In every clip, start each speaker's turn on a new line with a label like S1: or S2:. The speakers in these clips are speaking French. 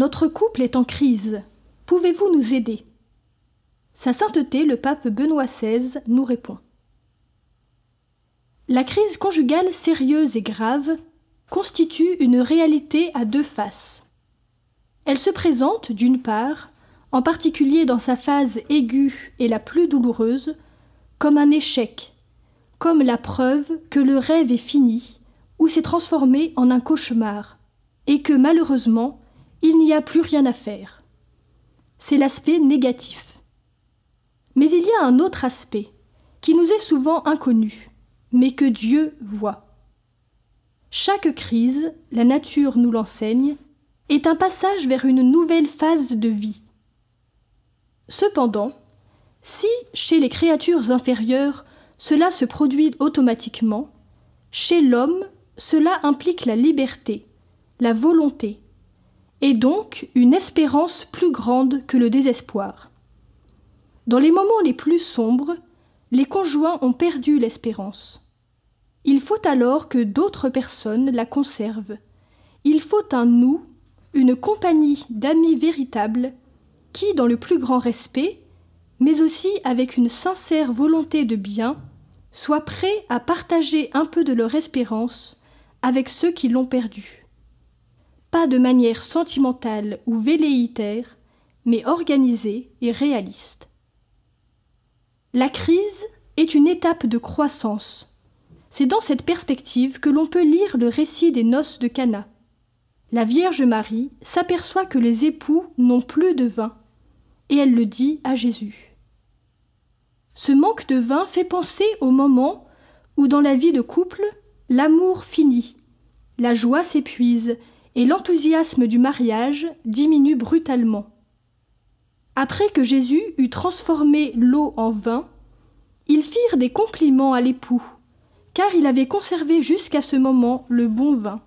S1: Notre couple est en crise. Pouvez-vous nous aider? Sa sainteté, le pape Benoît XVI, nous répond. La crise conjugale sérieuse et grave constitue une réalité à deux faces. Elle se présente, d'une part, en particulier dans sa phase aiguë et la plus douloureuse, comme un échec, comme la preuve que le rêve est fini ou s'est transformé en un cauchemar, et que malheureusement il n'y a plus rien à faire. C'est l'aspect négatif. Mais il y a un autre aspect, qui nous est souvent inconnu, mais que Dieu voit. Chaque crise, la nature nous l'enseigne, est un passage vers une nouvelle phase de vie. Cependant, si chez les créatures inférieures cela se produit automatiquement, chez l'homme cela implique la liberté, la volonté, et donc une espérance plus grande que le désespoir. Dans les moments les plus sombres, les conjoints ont perdu l'espérance. Il faut alors que d'autres personnes la conservent. Il faut un nous, une compagnie d'amis véritables, qui, dans le plus grand respect, mais aussi avec une sincère volonté de bien, soient prêts à partager un peu de leur espérance avec ceux qui l'ont perdue pas de manière sentimentale ou velléitaire, mais organisée et réaliste. La crise est une étape de croissance. C'est dans cette perspective que l'on peut lire le récit des noces de Cana. La Vierge Marie s'aperçoit que les époux n'ont plus de vin, et elle le dit à Jésus. Ce manque de vin fait penser au moment où dans la vie de couple, l'amour finit, la joie s'épuise et l'enthousiasme du mariage diminue brutalement. Après que Jésus eut transformé l'eau en vin, ils firent des compliments à l'époux, car il avait conservé jusqu'à ce moment le bon vin.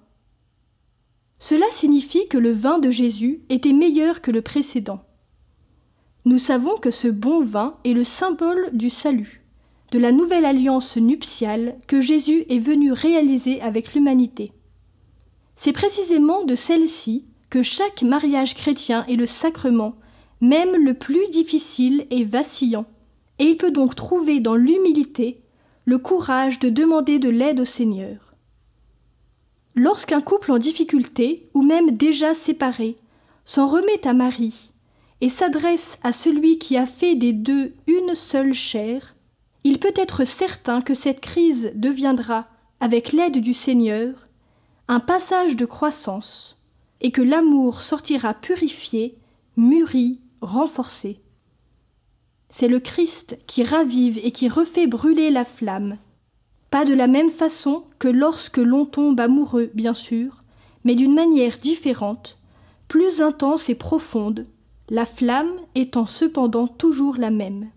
S1: Cela signifie que le vin de Jésus était meilleur que le précédent. Nous savons que ce bon vin est le symbole du salut, de la nouvelle alliance nuptiale que Jésus est venu réaliser avec l'humanité. C'est précisément de celle-ci que chaque mariage chrétien est le sacrement, même le plus difficile et vacillant, et il peut donc trouver dans l'humilité le courage de demander de l'aide au Seigneur. Lorsqu'un couple en difficulté, ou même déjà séparé, s'en remet à Marie et s'adresse à celui qui a fait des deux une seule chair, il peut être certain que cette crise deviendra, avec l'aide du Seigneur, un passage de croissance, et que l'amour sortira purifié, mûri, renforcé. C'est le Christ qui ravive et qui refait brûler la flamme, pas de la même façon que lorsque l'on tombe amoureux, bien sûr, mais d'une manière différente, plus intense et profonde, la flamme étant cependant toujours la même.